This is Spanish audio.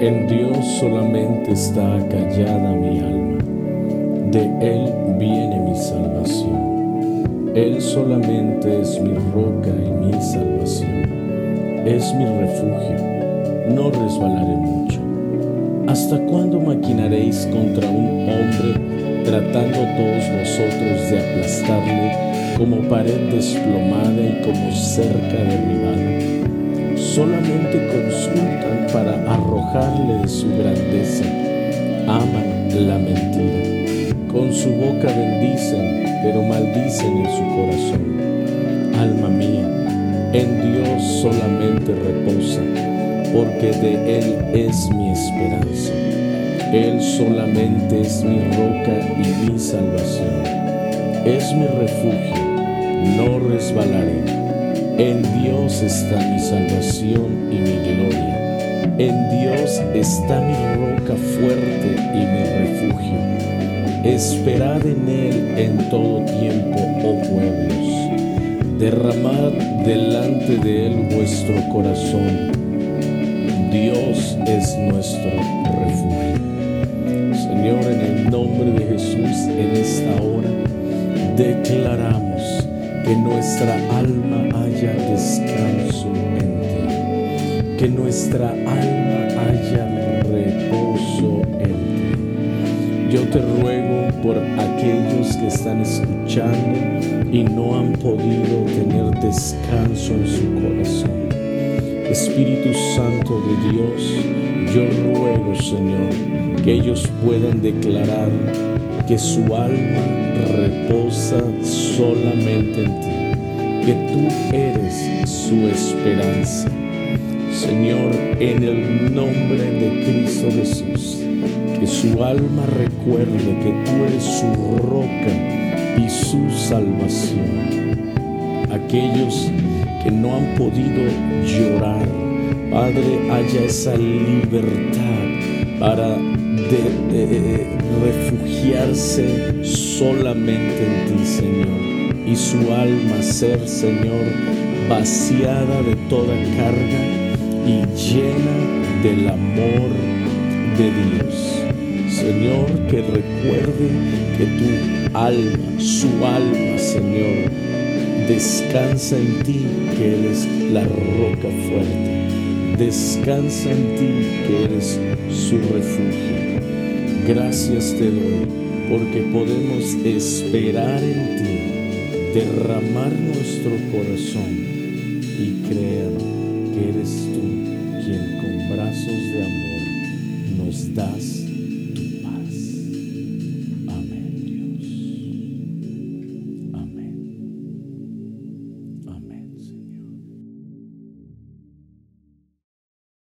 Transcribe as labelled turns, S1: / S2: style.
S1: En Dios solamente está callada mi alma, de Él viene mi salvación. Él solamente es mi roca y mi salvación, es mi refugio, no resbalaré mucho. ¿Hasta cuándo maquinaréis contra un hombre tratando todos vosotros de aplastarle como pared desplomada y como cerca derribada? solamente consultan para arrojarle su grandeza. Aman la mentira. Con su boca bendicen, pero maldicen en su corazón. Alma mía, en Dios solamente reposa, porque de Él es mi esperanza. Él solamente es mi roca y mi salvación. Es mi refugio, no resbalaré. En Dios está mi salvación y mi. En Dios está mi roca fuerte y mi refugio. Esperad en Él en todo tiempo, oh pueblos. Derramad delante de Él vuestro corazón. Dios es nuestro refugio. Señor, en el nombre de Jesús, en esta hora, declaramos que nuestra alma haya descanso que nuestra alma haya reposo en ti. Yo te ruego por aquellos que están escuchando y no han podido tener descanso en su corazón. Espíritu Santo de Dios, yo ruego, Señor, que ellos puedan declarar que su alma reposa solamente en ti, que tú eres su esperanza. Señor, en el nombre de Cristo Jesús, que su alma recuerde que tú eres su roca y su salvación. Aquellos que no han podido llorar, Padre, haya esa libertad para refugiarse solamente en ti, Señor, y su alma ser, Señor, vaciada de toda carga y llena del amor de Dios. Señor, que recuerde que tu alma, su alma, Señor, descansa en ti, que eres la roca fuerte. Descansa en ti, que eres su refugio. Gracias te doy porque podemos esperar en ti, derramar nuestro corazón y creer eres tú quien con brazos de amor